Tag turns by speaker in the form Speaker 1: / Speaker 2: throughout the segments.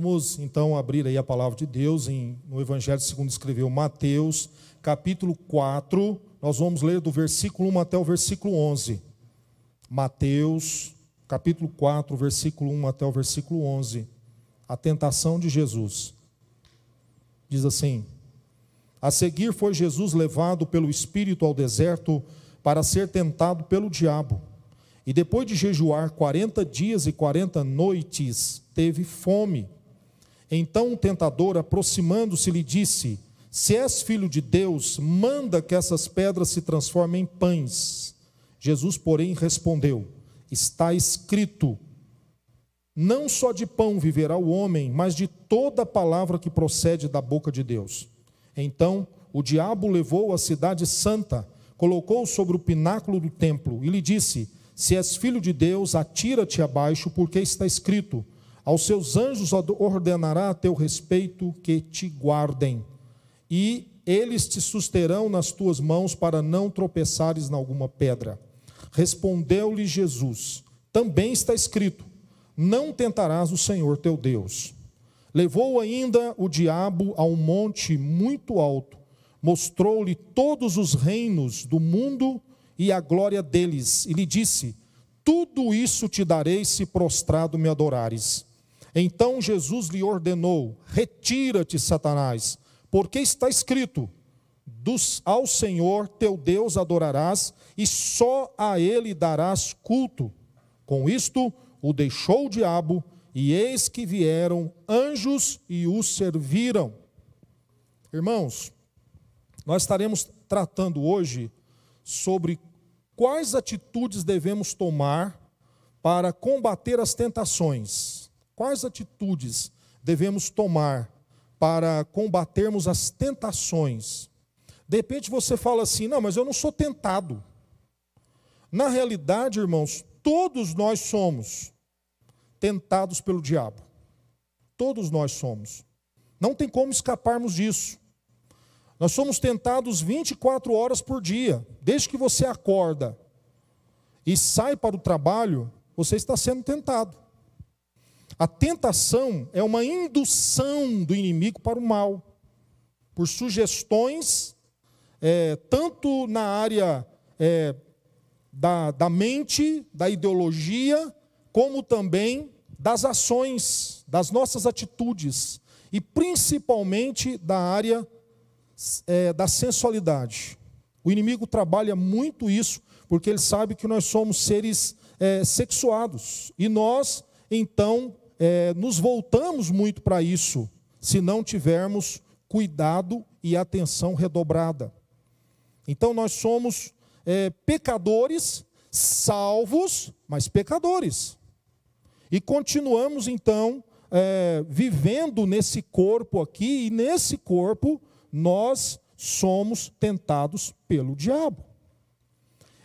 Speaker 1: Vamos então abrir aí a palavra de Deus em, no Evangelho segundo escreveu Mateus, capítulo 4. Nós vamos ler do versículo 1 até o versículo 11. Mateus, capítulo 4, versículo 1 até o versículo 11. A tentação de Jesus. Diz assim: A seguir foi Jesus levado pelo Espírito ao deserto para ser tentado pelo diabo. E depois de jejuar 40 dias e 40 noites, teve fome. Então o tentador, aproximando-se, lhe disse: Se és filho de Deus, manda que essas pedras se transformem em pães. Jesus, porém, respondeu: Está escrito: Não só de pão viverá o homem, mas de toda palavra que procede da boca de Deus. Então o diabo levou a cidade santa, colocou sobre o pináculo do templo e lhe disse: Se és filho de Deus, atira-te abaixo, porque está escrito: aos seus anjos ordenará a teu respeito que te guardem, e eles te susterão nas tuas mãos para não tropeçares em alguma pedra. Respondeu-lhe Jesus: Também está escrito: Não tentarás o Senhor teu Deus. Levou ainda o diabo a um monte muito alto, mostrou-lhe todos os reinos do mundo e a glória deles, e lhe disse: Tudo isso te darei se prostrado me adorares. Então Jesus lhe ordenou: Retira-te, Satanás, porque está escrito: dos, ao Senhor teu Deus adorarás e só a ele darás culto. Com isto, o deixou o diabo, e eis que vieram anjos e o serviram. Irmãos, nós estaremos tratando hoje sobre quais atitudes devemos tomar para combater as tentações. Quais atitudes devemos tomar para combatermos as tentações? De repente você fala assim: não, mas eu não sou tentado. Na realidade, irmãos, todos nós somos tentados pelo diabo. Todos nós somos. Não tem como escaparmos disso. Nós somos tentados 24 horas por dia. Desde que você acorda e sai para o trabalho, você está sendo tentado. A tentação é uma indução do inimigo para o mal, por sugestões, é, tanto na área é, da, da mente, da ideologia, como também das ações, das nossas atitudes, e principalmente da área é, da sensualidade. O inimigo trabalha muito isso, porque ele sabe que nós somos seres é, sexuados, e nós, então, é, nos voltamos muito para isso, se não tivermos cuidado e atenção redobrada. Então nós somos é, pecadores, salvos, mas pecadores. E continuamos então é, vivendo nesse corpo aqui, e nesse corpo nós somos tentados pelo diabo.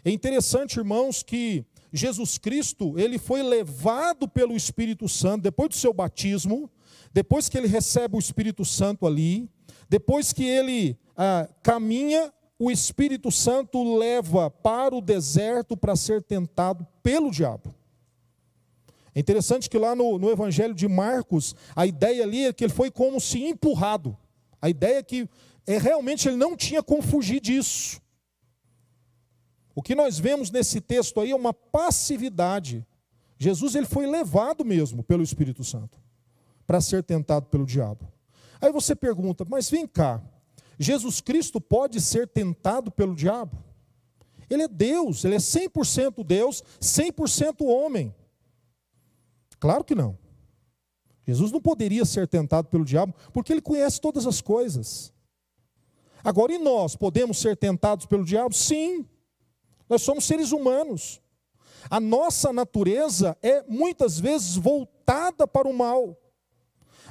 Speaker 1: É interessante, irmãos, que Jesus Cristo, ele foi levado pelo Espírito Santo depois do seu batismo, depois que ele recebe o Espírito Santo ali, depois que ele ah, caminha, o Espírito Santo o leva para o deserto para ser tentado pelo diabo. É interessante que lá no, no Evangelho de Marcos, a ideia ali é que ele foi como se empurrado. A ideia é que é, realmente ele não tinha como fugir disso. O que nós vemos nesse texto aí é uma passividade. Jesus ele foi levado mesmo pelo Espírito Santo para ser tentado pelo diabo. Aí você pergunta, mas vem cá, Jesus Cristo pode ser tentado pelo diabo? Ele é Deus, ele é 100% Deus, 100% homem. Claro que não. Jesus não poderia ser tentado pelo diabo, porque ele conhece todas as coisas. Agora, e nós podemos ser tentados pelo diabo? Sim. Nós somos seres humanos. A nossa natureza é muitas vezes voltada para o mal.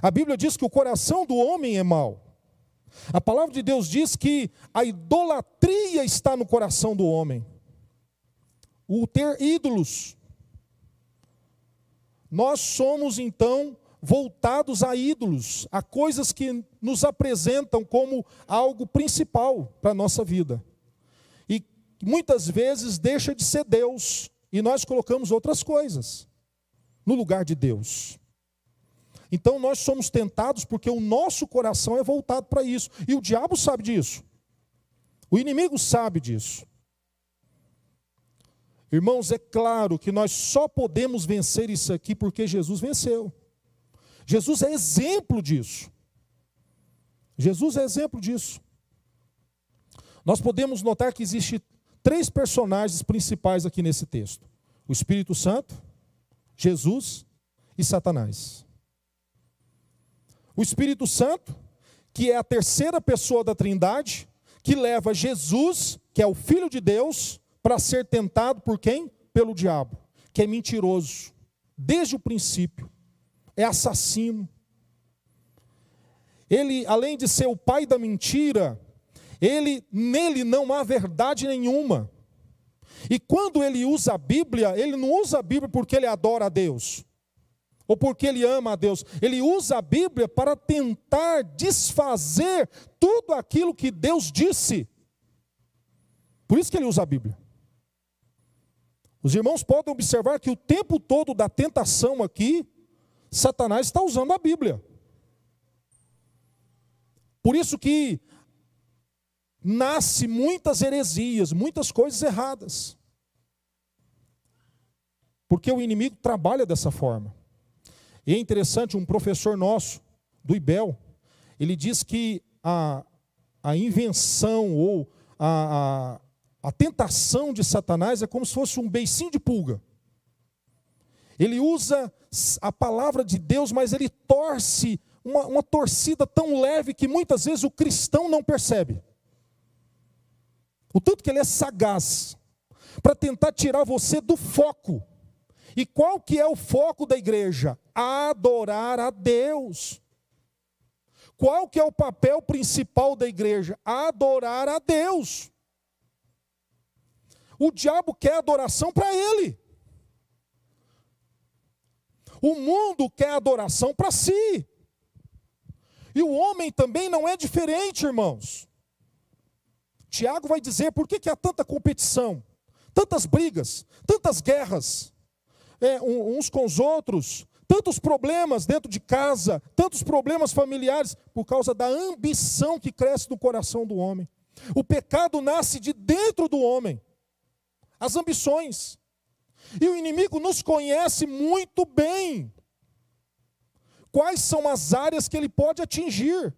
Speaker 1: A Bíblia diz que o coração do homem é mau. A palavra de Deus diz que a idolatria está no coração do homem. O ter ídolos. Nós somos então voltados a ídolos, a coisas que nos apresentam como algo principal para a nossa vida muitas vezes deixa de ser Deus e nós colocamos outras coisas no lugar de Deus. Então nós somos tentados porque o nosso coração é voltado para isso. E o diabo sabe disso. O inimigo sabe disso. Irmãos, é claro que nós só podemos vencer isso aqui porque Jesus venceu. Jesus é exemplo disso. Jesus é exemplo disso. Nós podemos notar que existe três personagens principais aqui nesse texto: o Espírito Santo, Jesus e Satanás. O Espírito Santo, que é a terceira pessoa da Trindade, que leva Jesus, que é o Filho de Deus, para ser tentado por quem? Pelo diabo, que é mentiroso, desde o princípio, é assassino. Ele, além de ser o pai da mentira, ele nele não há verdade nenhuma. E quando ele usa a Bíblia, ele não usa a Bíblia porque ele adora a Deus ou porque ele ama a Deus. Ele usa a Bíblia para tentar desfazer tudo aquilo que Deus disse. Por isso que ele usa a Bíblia. Os irmãos podem observar que o tempo todo da tentação aqui, Satanás está usando a Bíblia. Por isso que nasce muitas heresias, muitas coisas erradas. Porque o inimigo trabalha dessa forma. E é interessante, um professor nosso, do IBEL, ele diz que a, a invenção ou a, a, a tentação de Satanás é como se fosse um beicinho de pulga. Ele usa a palavra de Deus, mas ele torce uma, uma torcida tão leve que muitas vezes o cristão não percebe. O tanto que ele é sagaz para tentar tirar você do foco. E qual que é o foco da igreja? Adorar a Deus. Qual que é o papel principal da igreja? Adorar a Deus. O diabo quer adoração para ele. O mundo quer adoração para si. E o homem também não é diferente, irmãos. Tiago vai dizer por que, que há tanta competição, tantas brigas, tantas guerras é, uns com os outros, tantos problemas dentro de casa, tantos problemas familiares, por causa da ambição que cresce no coração do homem. O pecado nasce de dentro do homem, as ambições. E o inimigo nos conhece muito bem. Quais são as áreas que ele pode atingir?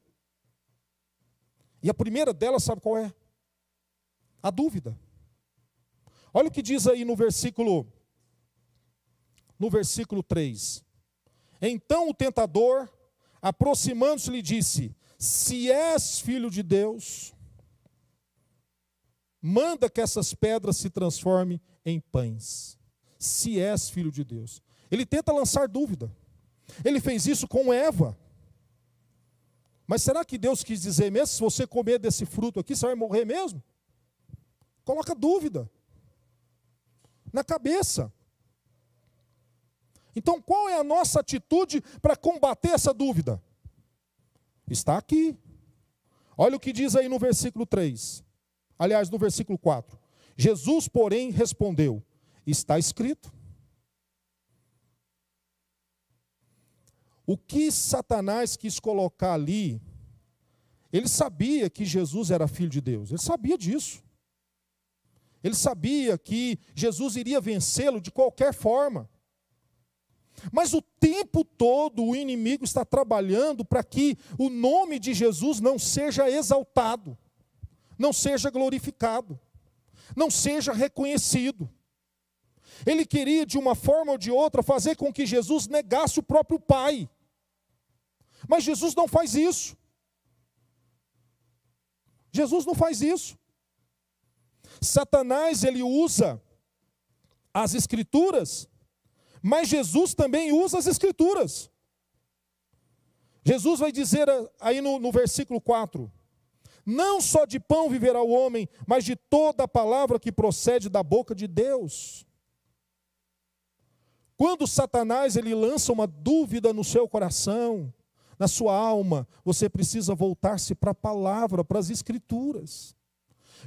Speaker 1: E a primeira delas, sabe qual é? A dúvida. Olha o que diz aí no versículo no versículo 3. Então o tentador, aproximando-se, lhe disse: Se és filho de Deus, manda que essas pedras se transformem em pães. Se és filho de Deus. Ele tenta lançar dúvida. Ele fez isso com Eva. Mas será que Deus quis dizer mesmo? Se você comer desse fruto aqui, você vai morrer mesmo? Coloca dúvida na cabeça. Então, qual é a nossa atitude para combater essa dúvida? Está aqui. Olha o que diz aí no versículo 3. Aliás, no versículo 4. Jesus, porém, respondeu: Está escrito. O que Satanás quis colocar ali, ele sabia que Jesus era filho de Deus, ele sabia disso. Ele sabia que Jesus iria vencê-lo de qualquer forma. Mas o tempo todo o inimigo está trabalhando para que o nome de Jesus não seja exaltado, não seja glorificado, não seja reconhecido. Ele queria, de uma forma ou de outra, fazer com que Jesus negasse o próprio Pai. Mas Jesus não faz isso. Jesus não faz isso. Satanás, ele usa as Escrituras mas Jesus também usa as Escrituras. Jesus vai dizer aí no, no versículo 4: Não só de pão viverá o homem, mas de toda a palavra que procede da boca de Deus. Quando Satanás ele lança uma dúvida no seu coração, na sua alma, você precisa voltar-se para a palavra, para as escrituras.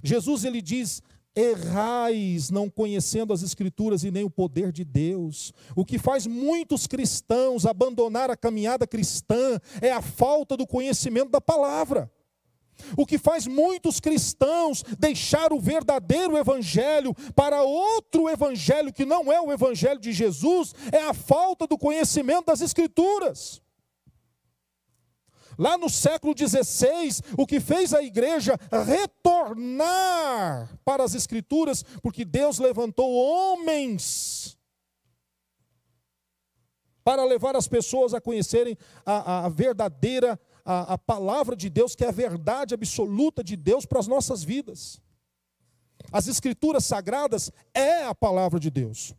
Speaker 1: Jesus ele diz: errais, não conhecendo as Escrituras e nem o poder de Deus. O que faz muitos cristãos abandonar a caminhada cristã é a falta do conhecimento da palavra. O que faz muitos cristãos deixar o verdadeiro evangelho para outro evangelho que não é o evangelho de Jesus é a falta do conhecimento das Escrituras. Lá no século XVI, o que fez a igreja retornar para as Escrituras, porque Deus levantou homens para levar as pessoas a conhecerem a, a verdadeira a, a palavra de Deus, que é a verdade absoluta de Deus para as nossas vidas. As Escrituras sagradas é a palavra de Deus.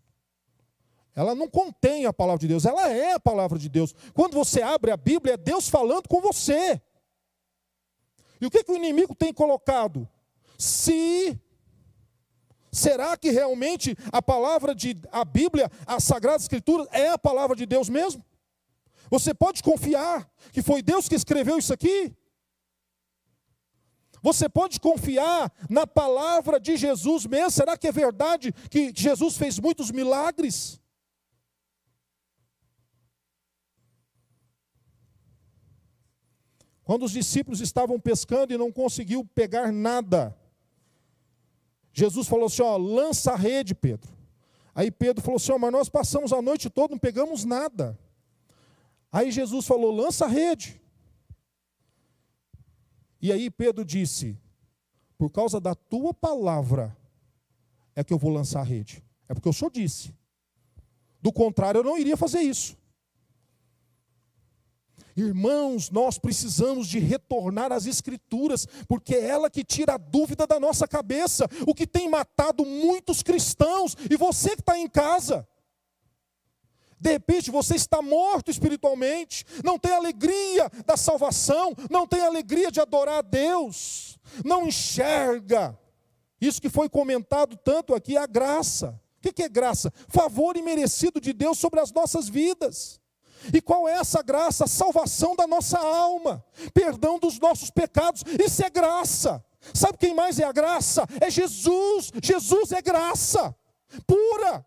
Speaker 1: Ela não contém a palavra de Deus, ela é a palavra de Deus. Quando você abre a Bíblia, é Deus falando com você. E o que, que o inimigo tem colocado? Se será que realmente a palavra de a Bíblia, a Sagrada Escritura é a palavra de Deus mesmo? Você pode confiar que foi Deus que escreveu isso aqui? Você pode confiar na palavra de Jesus mesmo? Será que é verdade que Jesus fez muitos milagres? Quando os discípulos estavam pescando e não conseguiu pegar nada, Jesus falou assim: ó, lança a rede, Pedro. Aí Pedro falou assim: ó, mas nós passamos a noite toda, não pegamos nada. Aí Jesus falou: lança a rede. E aí Pedro disse: por causa da tua palavra é que eu vou lançar a rede. É porque o senhor disse. Do contrário, eu não iria fazer isso. Irmãos, nós precisamos de retornar às Escrituras, porque é ela que tira a dúvida da nossa cabeça, o que tem matado muitos cristãos, e você que está em casa. De repente você está morto espiritualmente, não tem alegria da salvação, não tem alegria de adorar a Deus, não enxerga. Isso que foi comentado tanto aqui, a graça. O que é graça? Favor imerecido de Deus sobre as nossas vidas. E qual é essa graça? Salvação da nossa alma, perdão dos nossos pecados. Isso é graça. Sabe quem mais é a graça? É Jesus. Jesus é graça pura.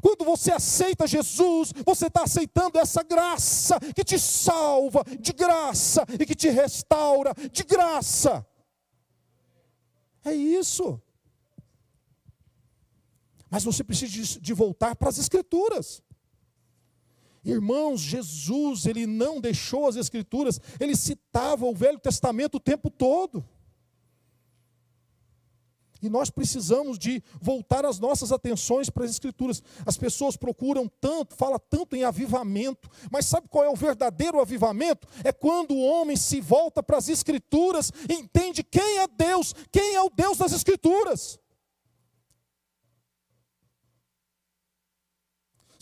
Speaker 1: Quando você aceita Jesus, você está aceitando essa graça que te salva de graça e que te restaura de graça. É isso. Mas você precisa de voltar para as Escrituras. Irmãos, Jesus, ele não deixou as Escrituras, ele citava o Velho Testamento o tempo todo. E nós precisamos de voltar as nossas atenções para as Escrituras. As pessoas procuram tanto, fala tanto em avivamento, mas sabe qual é o verdadeiro avivamento? É quando o homem se volta para as Escrituras, entende quem é Deus, quem é o Deus das Escrituras.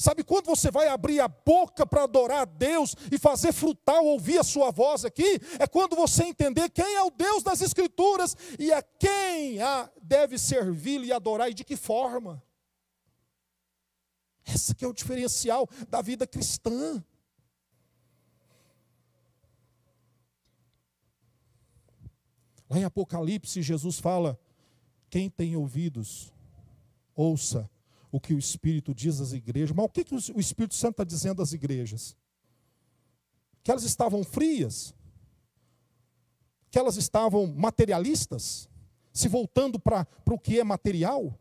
Speaker 1: Sabe quando você vai abrir a boca para adorar a Deus e fazer frutal ouvir a sua voz aqui? É quando você entender quem é o Deus das Escrituras e a quem a deve servir e adorar e de que forma. Esse que é o diferencial da vida cristã. Lá em Apocalipse, Jesus fala: quem tem ouvidos, ouça o que o Espírito diz às igrejas. Mas o que, que o Espírito Santo está dizendo às igrejas? Que elas estavam frias, que elas estavam materialistas, se voltando para o que é material,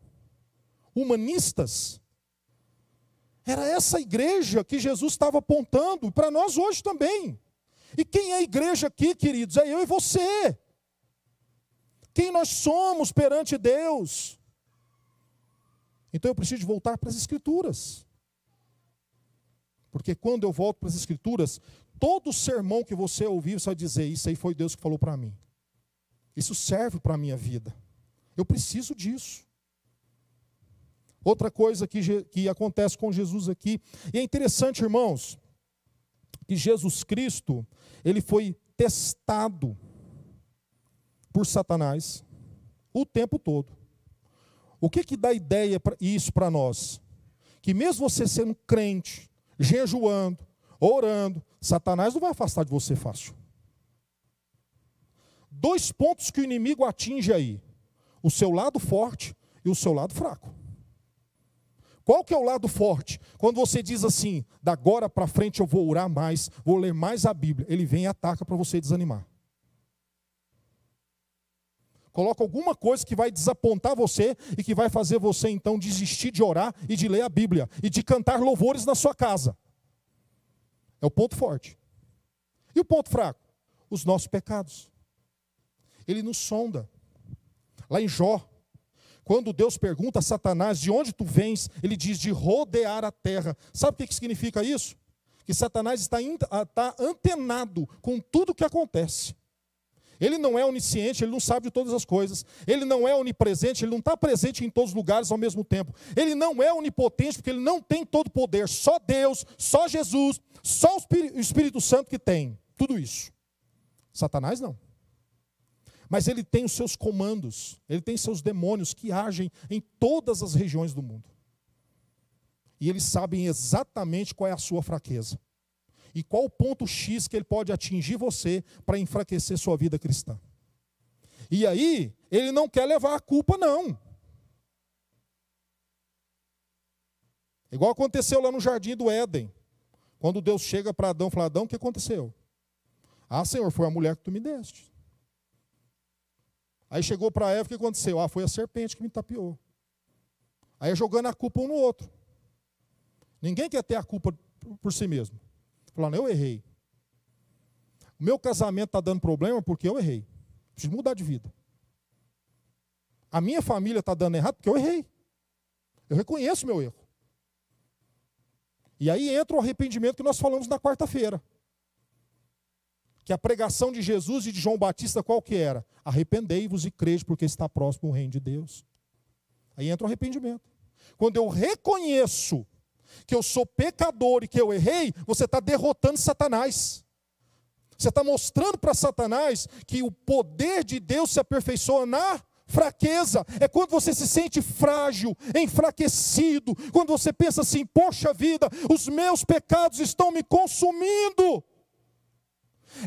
Speaker 1: humanistas. Era essa igreja que Jesus estava apontando para nós hoje também. E quem é a igreja aqui, queridos? É eu e você. Quem nós somos perante Deus. Então eu preciso voltar para as Escrituras. Porque quando eu volto para as Escrituras, todo sermão que você ouvir, você vai dizer: Isso aí foi Deus que falou para mim. Isso serve para a minha vida. Eu preciso disso. Outra coisa que, que acontece com Jesus aqui, e é interessante, irmãos, que Jesus Cristo, ele foi testado por Satanás o tempo todo. O que que dá ideia para isso para nós? Que mesmo você sendo crente, jejuando, orando, Satanás não vai afastar de você fácil. Dois pontos que o inimigo atinge aí. o seu lado forte e o seu lado fraco. Qual que é o lado forte? Quando você diz assim, da agora para frente eu vou orar mais, vou ler mais a Bíblia, ele vem e ataca para você desanimar. Coloca alguma coisa que vai desapontar você e que vai fazer você então desistir de orar e de ler a Bíblia e de cantar louvores na sua casa. É o ponto forte. E o ponto fraco? Os nossos pecados. Ele nos sonda. Lá em Jó, quando Deus pergunta a Satanás de onde tu vens, ele diz de rodear a terra. Sabe o que significa isso? Que Satanás está, está antenado com tudo o que acontece. Ele não é onisciente, ele não sabe de todas as coisas. Ele não é onipresente, ele não está presente em todos os lugares ao mesmo tempo. Ele não é onipotente, porque ele não tem todo o poder. Só Deus, só Jesus, só o Espírito Santo que tem tudo isso. Satanás não. Mas ele tem os seus comandos, ele tem seus demônios que agem em todas as regiões do mundo. E eles sabem exatamente qual é a sua fraqueza e qual o ponto X que ele pode atingir você para enfraquecer sua vida cristã. E aí, ele não quer levar a culpa, não. Igual aconteceu lá no jardim do Éden. Quando Deus chega para Adão e fala: Adão, o que aconteceu? Ah, Senhor, foi a mulher que tu me deste. Aí chegou para Eva, o que aconteceu? Ah, foi a serpente que me tapeou. Aí é jogando a culpa um no outro. Ninguém quer ter a culpa por si mesmo. Falando, eu errei. O meu casamento está dando problema porque eu errei. Preciso mudar de vida. A minha família está dando errado porque eu errei. Eu reconheço meu erro. E aí entra o arrependimento que nós falamos na quarta-feira. Que a pregação de Jesus e de João Batista qual que era? Arrependei-vos e crede porque está próximo o reino de Deus. Aí entra o arrependimento. Quando eu reconheço que eu sou pecador e que eu errei, você está derrotando Satanás. Você está mostrando para Satanás que o poder de Deus se aperfeiçoa na fraqueza. É quando você se sente frágil, enfraquecido, quando você pensa assim: poxa vida, os meus pecados estão me consumindo.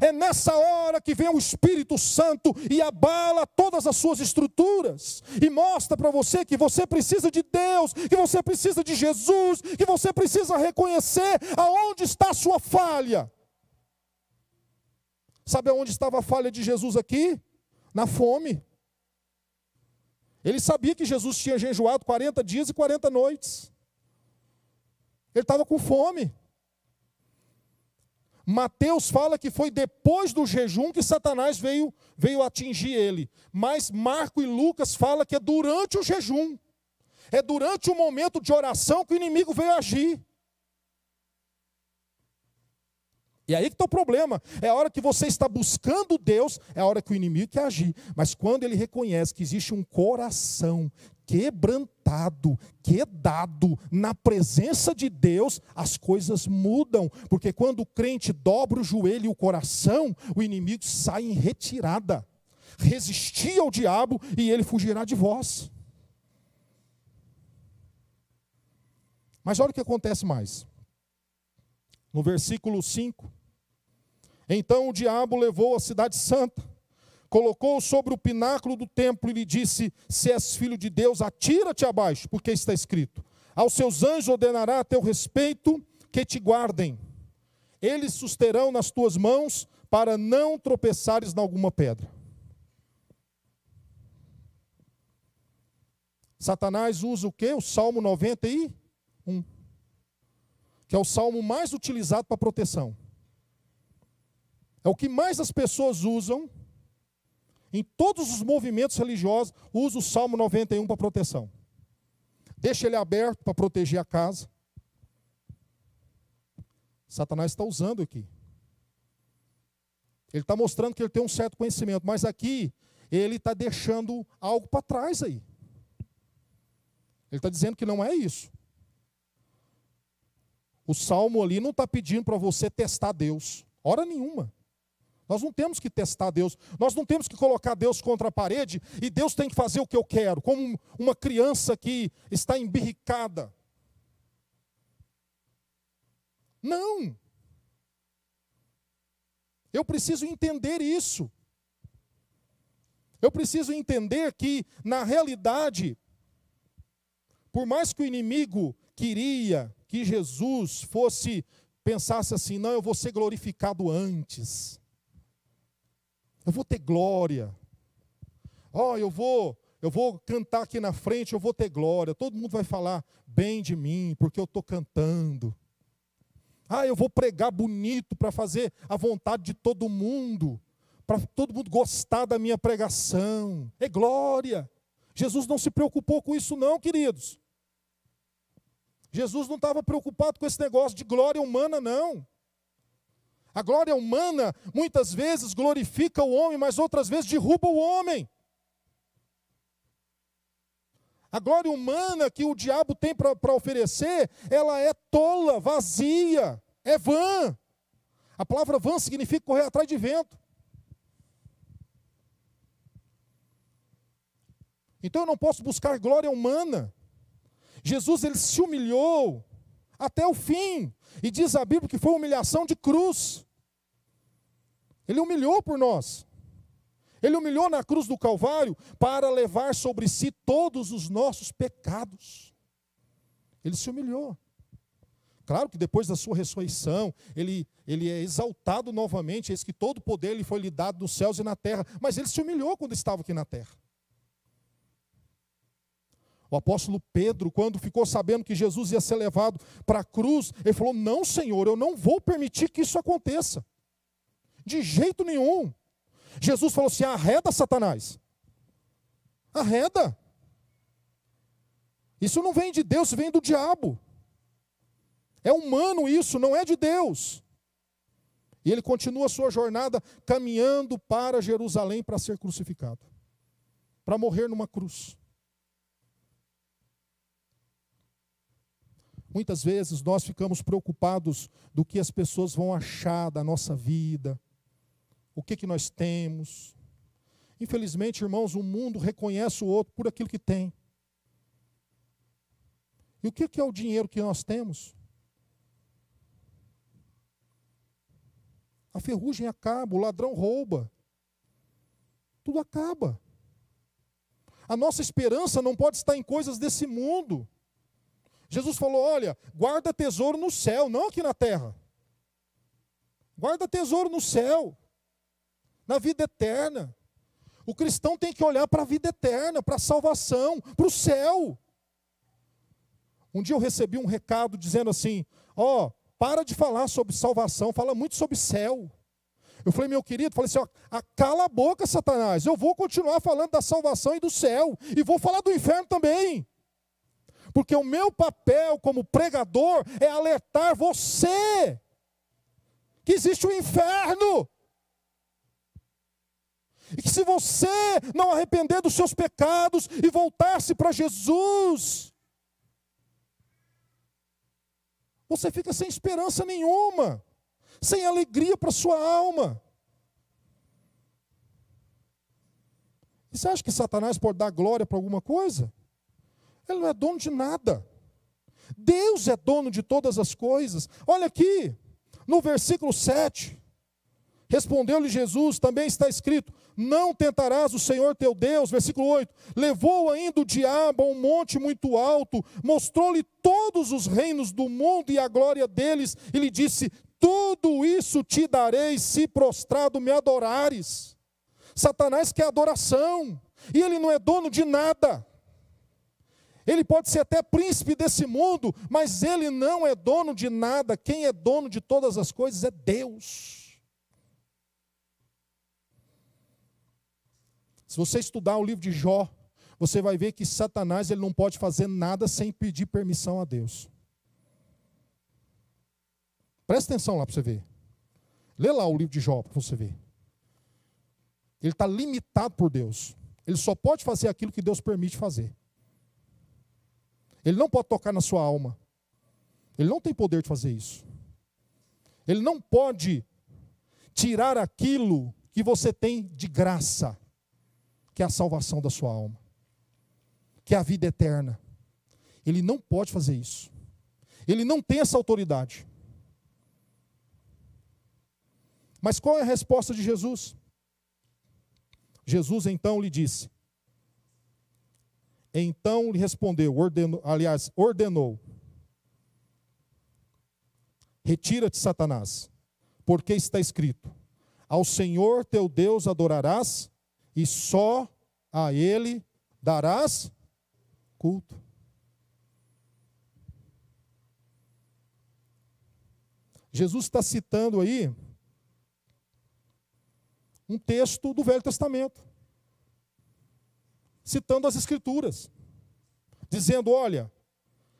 Speaker 1: É nessa hora que vem o Espírito Santo e abala todas as suas estruturas e mostra para você que você precisa de Deus, que você precisa de Jesus, que você precisa reconhecer aonde está a sua falha. Sabe aonde estava a falha de Jesus aqui? Na fome. Ele sabia que Jesus tinha jejuado 40 dias e 40 noites. Ele estava com fome. Mateus fala que foi depois do jejum que Satanás veio, veio atingir ele. Mas Marco e Lucas fala que é durante o jejum. É durante o momento de oração que o inimigo veio agir. E aí que está o problema. É a hora que você está buscando Deus, é a hora que o inimigo quer agir. Mas quando ele reconhece que existe um coração quebrantado, quedado na presença de Deus, as coisas mudam, porque quando o crente dobra o joelho e o coração, o inimigo sai em retirada. Resistir ao diabo e ele fugirá de vós. Mas olha o que acontece mais. No versículo 5. Então o diabo levou a cidade santa colocou-o sobre o pináculo do templo e lhe disse: Se és filho de Deus, atira-te abaixo, porque está escrito: Aos seus anjos ordenará a teu respeito que te guardem. Eles susterão nas tuas mãos para não tropeçares em alguma pedra. Satanás usa o que? O Salmo 91, que é o salmo mais utilizado para proteção. É o que mais as pessoas usam em todos os movimentos religiosos, usa o Salmo 91 para proteção. Deixa ele aberto para proteger a casa. Satanás está usando aqui. Ele está mostrando que ele tem um certo conhecimento, mas aqui ele está deixando algo para trás aí. Ele está dizendo que não é isso. O salmo ali não está pedindo para você testar Deus, hora nenhuma. Nós não temos que testar Deus, nós não temos que colocar Deus contra a parede e Deus tem que fazer o que eu quero, como uma criança que está embirricada. Não. Eu preciso entender isso. Eu preciso entender que, na realidade, por mais que o inimigo queria que Jesus fosse, pensasse assim, não, eu vou ser glorificado antes. Eu vou ter glória. Ó, oh, eu vou, eu vou cantar aqui na frente, eu vou ter glória. Todo mundo vai falar bem de mim, porque eu estou cantando. Ah, eu vou pregar bonito para fazer a vontade de todo mundo, para todo mundo gostar da minha pregação. É glória. Jesus não se preocupou com isso, não, queridos. Jesus não estava preocupado com esse negócio de glória humana, não. A glória humana muitas vezes glorifica o homem, mas outras vezes derruba o homem. A glória humana que o diabo tem para oferecer, ela é tola, vazia, é vã. A palavra vã significa correr atrás de vento. Então eu não posso buscar glória humana. Jesus ele se humilhou até o fim. E diz a Bíblia que foi humilhação de cruz. Ele humilhou por nós. Ele humilhou na cruz do Calvário para levar sobre si todos os nossos pecados. Ele se humilhou. Claro que depois da sua ressurreição, ele, ele é exaltado novamente, eis que todo poder lhe foi lhe dado nos céus e na terra, mas ele se humilhou quando estava aqui na terra. O apóstolo Pedro, quando ficou sabendo que Jesus ia ser levado para a cruz, ele falou: Não, Senhor, eu não vou permitir que isso aconteça. De jeito nenhum. Jesus falou assim: arreda Satanás. Arreda. Isso não vem de Deus, vem do diabo. É humano isso, não é de Deus. E ele continua a sua jornada caminhando para Jerusalém para ser crucificado, para morrer numa cruz. Muitas vezes nós ficamos preocupados do que as pessoas vão achar da nossa vida, o que, que nós temos. Infelizmente, irmãos, o mundo reconhece o outro por aquilo que tem. E o que, que é o dinheiro que nós temos? A ferrugem acaba, o ladrão rouba. Tudo acaba. A nossa esperança não pode estar em coisas desse mundo. Jesus falou: olha, guarda tesouro no céu, não aqui na terra. Guarda tesouro no céu, na vida eterna. O cristão tem que olhar para a vida eterna, para a salvação, para o céu. Um dia eu recebi um recado dizendo assim: ó, oh, para de falar sobre salvação, fala muito sobre céu. Eu falei, meu querido, falei assim: ó, cala a boca, Satanás. Eu vou continuar falando da salvação e do céu, e vou falar do inferno também. Porque o meu papel como pregador é alertar você que existe o um inferno. E que se você não arrepender dos seus pecados e voltar-se para Jesus, você fica sem esperança nenhuma, sem alegria para sua alma. E você acha que Satanás pode dar glória para alguma coisa? Ele não é dono de nada. Deus é dono de todas as coisas. Olha aqui, no versículo 7. Respondeu-lhe Jesus, também está escrito: Não tentarás o Senhor teu Deus. Versículo 8: Levou ainda o diabo a um monte muito alto, mostrou-lhe todos os reinos do mundo e a glória deles, e lhe disse: Tudo isso te darei se prostrado me adorares. Satanás quer adoração, e ele não é dono de nada. Ele pode ser até príncipe desse mundo, mas ele não é dono de nada. Quem é dono de todas as coisas é Deus. Se você estudar o livro de Jó, você vai ver que Satanás ele não pode fazer nada sem pedir permissão a Deus. Presta atenção lá para você ver. Lê lá o livro de Jó para você ver. Ele está limitado por Deus. Ele só pode fazer aquilo que Deus permite fazer. Ele não pode tocar na sua alma. Ele não tem poder de fazer isso. Ele não pode tirar aquilo que você tem de graça, que é a salvação da sua alma, que é a vida eterna. Ele não pode fazer isso. Ele não tem essa autoridade. Mas qual é a resposta de Jesus? Jesus então lhe disse. Então lhe respondeu, aliás, ordenou: Retira-te, Satanás, porque está escrito: Ao Senhor teu Deus adorarás e só a ele darás culto. Jesus está citando aí um texto do Velho Testamento, citando as Escrituras, dizendo: olha,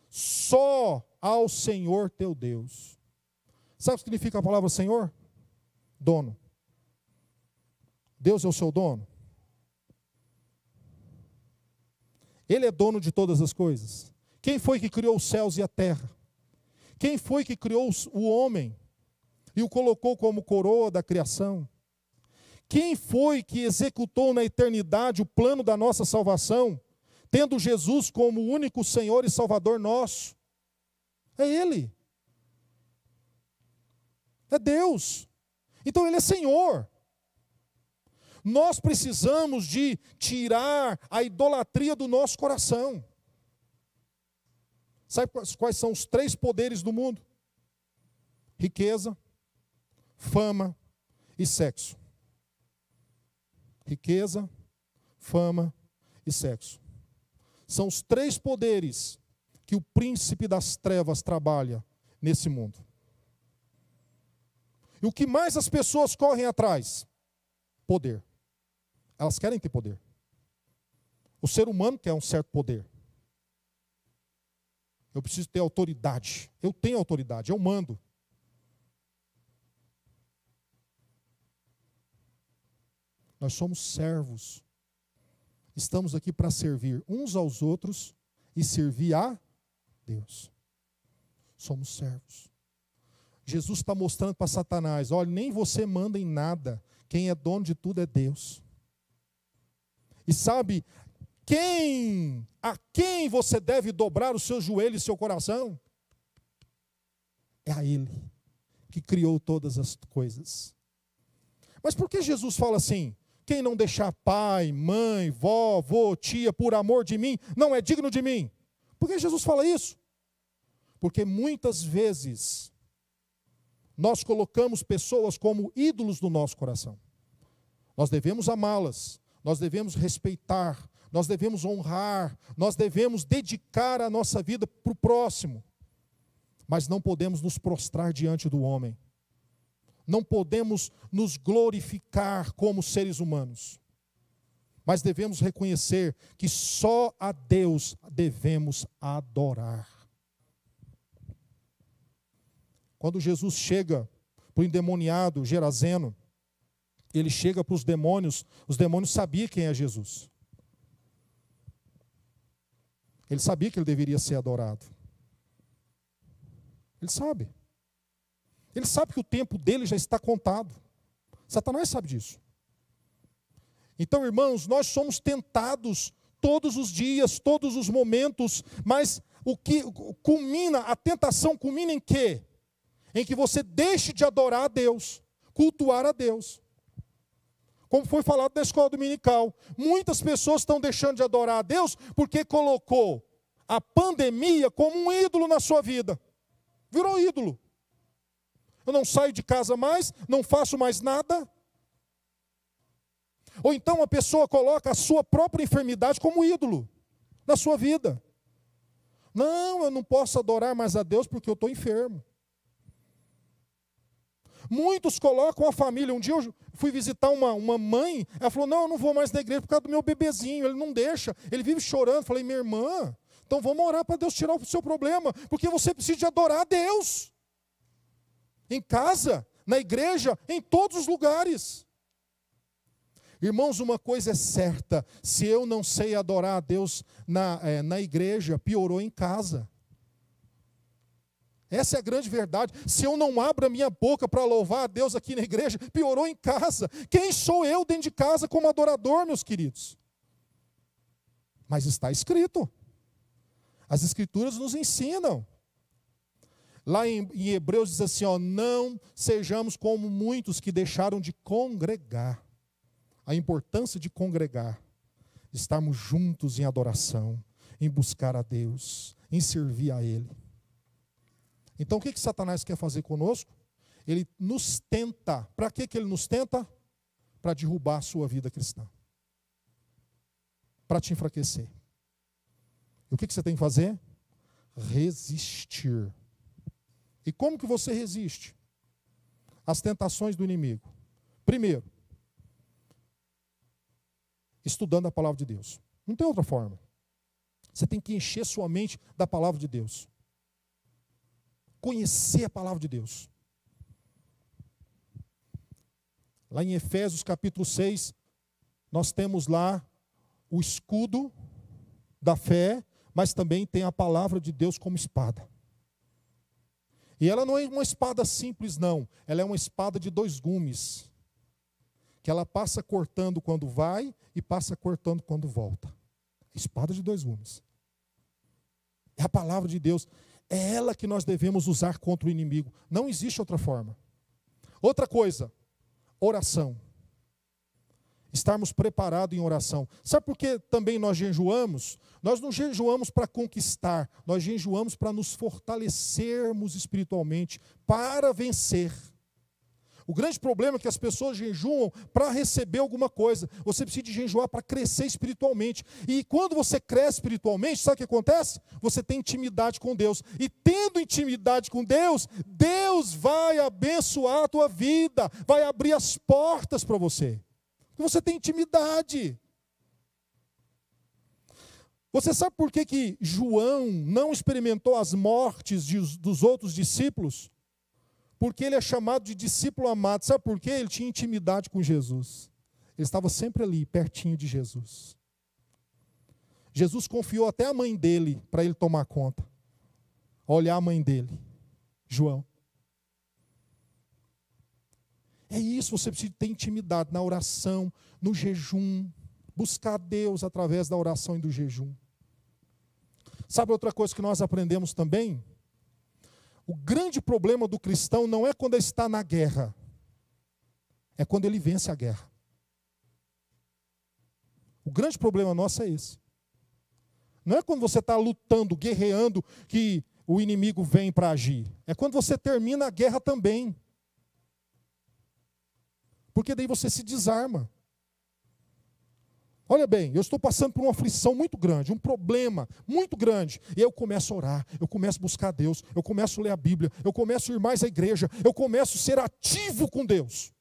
Speaker 1: só ao Senhor teu Deus. Sabe o que significa a palavra Senhor? Dono. Deus é o seu dono. Ele é dono de todas as coisas. Quem foi que criou os céus e a terra? Quem foi que criou o homem e o colocou como coroa da criação? Quem foi que executou na eternidade o plano da nossa salvação, tendo Jesus como único Senhor e Salvador nosso? É Ele. É Deus. Então Ele é Senhor. Nós precisamos de tirar a idolatria do nosso coração. Sabe quais são os três poderes do mundo? Riqueza, fama e sexo riqueza, fama e sexo. São os três poderes que o príncipe das trevas trabalha nesse mundo. E o que mais as pessoas correm atrás? Poder. Elas querem ter poder. O ser humano quer um certo poder. Eu preciso ter autoridade. Eu tenho autoridade, eu mando. Nós somos servos. Estamos aqui para servir uns aos outros e servir a Deus. Somos servos. Jesus está mostrando para Satanás: olha, nem você manda em nada, quem é dono de tudo é Deus. E sabe quem, a quem você deve dobrar o seu joelho e seu coração? É a Ele, que criou todas as coisas. Mas por que Jesus fala assim? Quem não deixar pai, mãe, vó, avô, tia, por amor de mim, não é digno de mim. Por que Jesus fala isso? Porque muitas vezes nós colocamos pessoas como ídolos do nosso coração. Nós devemos amá-las, nós devemos respeitar, nós devemos honrar, nós devemos dedicar a nossa vida para o próximo. Mas não podemos nos prostrar diante do homem não podemos nos glorificar como seres humanos, mas devemos reconhecer que só a Deus devemos adorar. Quando Jesus chega para o endemoniado Gerazeno, ele chega para os demônios, os demônios sabiam quem é Jesus. Ele sabia que ele deveria ser adorado. Ele sabe. Ele sabe que o tempo dele já está contado. Satanás sabe disso. Então, irmãos, nós somos tentados todos os dias, todos os momentos, mas o que culmina, a tentação culmina em quê? Em que você deixe de adorar a Deus, cultuar a Deus. Como foi falado na escola dominical, muitas pessoas estão deixando de adorar a Deus porque colocou a pandemia como um ídolo na sua vida. Virou ídolo. Eu não saio de casa mais, não faço mais nada. Ou então a pessoa coloca a sua própria enfermidade como ídolo na sua vida. Não, eu não posso adorar mais a Deus porque eu estou enfermo. Muitos colocam a família. Um dia eu fui visitar uma, uma mãe, ela falou: Não, eu não vou mais na igreja por causa do meu bebezinho, ele não deixa, ele vive chorando. falei: Minha irmã, então vamos orar para Deus tirar o seu problema, porque você precisa de adorar a Deus em casa, na igreja, em todos os lugares. Irmãos, uma coisa é certa: se eu não sei adorar a Deus na, é, na igreja, piorou em casa. Essa é a grande verdade. Se eu não abro a minha boca para louvar a Deus aqui na igreja, piorou em casa. Quem sou eu dentro de casa como adorador, meus queridos? Mas está escrito. As Escrituras nos ensinam. Lá em, em Hebreus diz assim: ó, não sejamos como muitos que deixaram de congregar. a importância de congregar, estarmos juntos em adoração, em buscar a Deus, em servir a Ele. Então o que, que Satanás quer fazer conosco? Ele nos tenta. Para que, que ele nos tenta? Para derrubar a sua vida cristã. Para te enfraquecer. E o que, que você tem que fazer? Resistir. E como que você resiste? As tentações do inimigo. Primeiro, estudando a palavra de Deus. Não tem outra forma. Você tem que encher sua mente da palavra de Deus. Conhecer a palavra de Deus. Lá em Efésios capítulo 6, nós temos lá o escudo da fé, mas também tem a palavra de Deus como espada. E ela não é uma espada simples, não. Ela é uma espada de dois gumes. Que ela passa cortando quando vai e passa cortando quando volta. Espada de dois gumes. É a palavra de Deus. É ela que nós devemos usar contra o inimigo. Não existe outra forma. Outra coisa, oração. Estarmos preparados em oração. Sabe por que também nós jejuamos? Nós não jejuamos para conquistar, nós jejuamos para nos fortalecermos espiritualmente, para vencer. O grande problema é que as pessoas jejuam para receber alguma coisa. Você precisa jejuar para crescer espiritualmente. E quando você cresce espiritualmente, sabe o que acontece? Você tem intimidade com Deus. E tendo intimidade com Deus, Deus vai abençoar a tua vida, vai abrir as portas para você. Você tem intimidade. Você sabe por que, que João não experimentou as mortes de, dos outros discípulos? Porque ele é chamado de discípulo amado. Sabe por quê? Ele tinha intimidade com Jesus. Ele estava sempre ali, pertinho de Jesus. Jesus confiou até a mãe dele para ele tomar conta. Olhar a mãe dele, João. É isso, você precisa ter intimidade na oração, no jejum, buscar Deus através da oração e do jejum. Sabe outra coisa que nós aprendemos também? O grande problema do cristão não é quando ele está na guerra, é quando ele vence a guerra. O grande problema nosso é esse. Não é quando você está lutando, guerreando, que o inimigo vem para agir. É quando você termina a guerra também. Porque daí você se desarma. Olha bem, eu estou passando por uma aflição muito grande, um problema muito grande. E eu começo a orar, eu começo a buscar Deus, eu começo a ler a Bíblia, eu começo a ir mais à igreja, eu começo a ser ativo com Deus.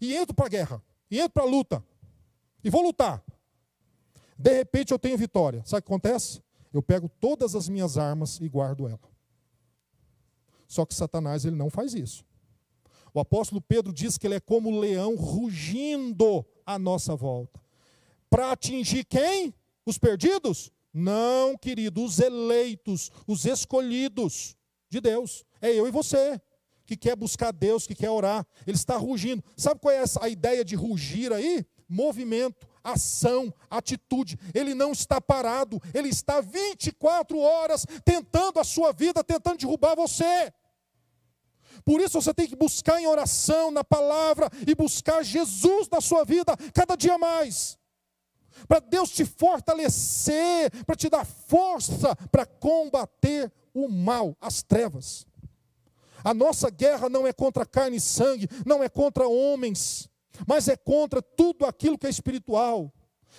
Speaker 1: E entro para a guerra, e entro para a luta, e vou lutar. De repente eu tenho vitória. Sabe o que acontece? Eu pego todas as minhas armas e guardo ela. Só que Satanás ele não faz isso. O apóstolo Pedro diz que ele é como um leão rugindo à nossa volta. Para atingir quem? Os perdidos? Não, querido, os eleitos, os escolhidos de Deus. É eu e você que quer buscar Deus, que quer orar. Ele está rugindo. Sabe qual é essa, a ideia de rugir aí? Movimento, ação, atitude. Ele não está parado, ele está 24 horas tentando a sua vida, tentando derrubar você. Por isso você tem que buscar em oração, na palavra, e buscar Jesus na sua vida cada dia mais. Para Deus te fortalecer, para te dar força para combater o mal, as trevas. A nossa guerra não é contra carne e sangue, não é contra homens, mas é contra tudo aquilo que é espiritual.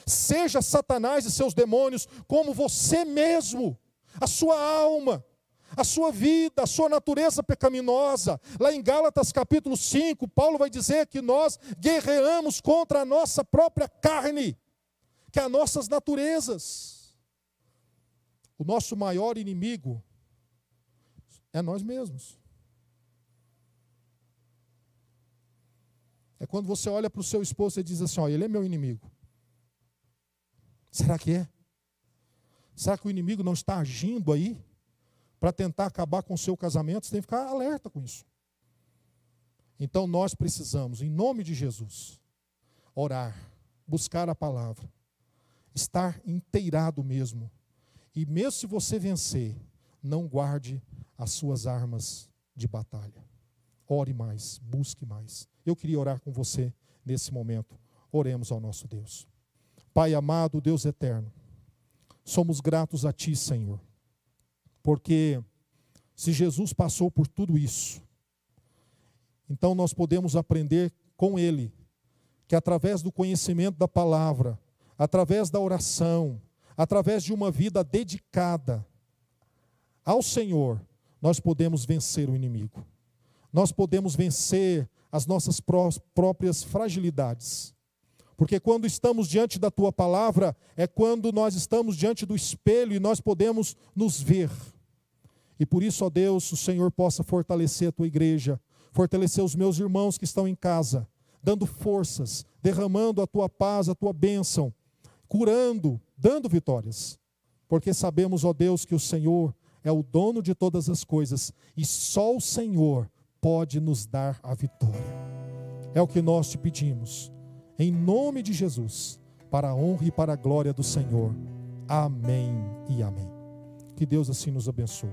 Speaker 1: Seja Satanás e seus demônios, como você mesmo, a sua alma a sua vida, a sua natureza pecaminosa. Lá em Gálatas capítulo 5, Paulo vai dizer que nós guerreamos contra a nossa própria carne, que é as nossas naturezas. O nosso maior inimigo é nós mesmos. É quando você olha para o seu esposo e diz assim: ó, ele é meu inimigo. Será que é? Será que o inimigo não está agindo aí? Para tentar acabar com o seu casamento, você tem que ficar alerta com isso. Então nós precisamos, em nome de Jesus, orar, buscar a palavra, estar inteirado mesmo. E mesmo se você vencer, não guarde as suas armas de batalha. Ore mais, busque mais. Eu queria orar com você nesse momento. Oremos ao nosso Deus. Pai amado, Deus eterno, somos gratos a Ti, Senhor, porque se Jesus passou por tudo isso, então nós podemos aprender com Ele que através do conhecimento da palavra, através da oração, através de uma vida dedicada ao Senhor, nós podemos vencer o inimigo. Nós podemos vencer as nossas próprias fragilidades. Porque quando estamos diante da tua palavra, é quando nós estamos diante do espelho e nós podemos nos ver. E por isso, ó Deus, o Senhor possa fortalecer a tua igreja, fortalecer os meus irmãos que estão em casa, dando forças, derramando a tua paz, a tua bênção, curando, dando vitórias. Porque sabemos, ó Deus, que o Senhor é o dono de todas as coisas e só o Senhor pode nos dar a vitória. É o que nós te pedimos, em nome de Jesus, para a honra e para a glória do Senhor. Amém e amém. Que Deus assim nos abençoe.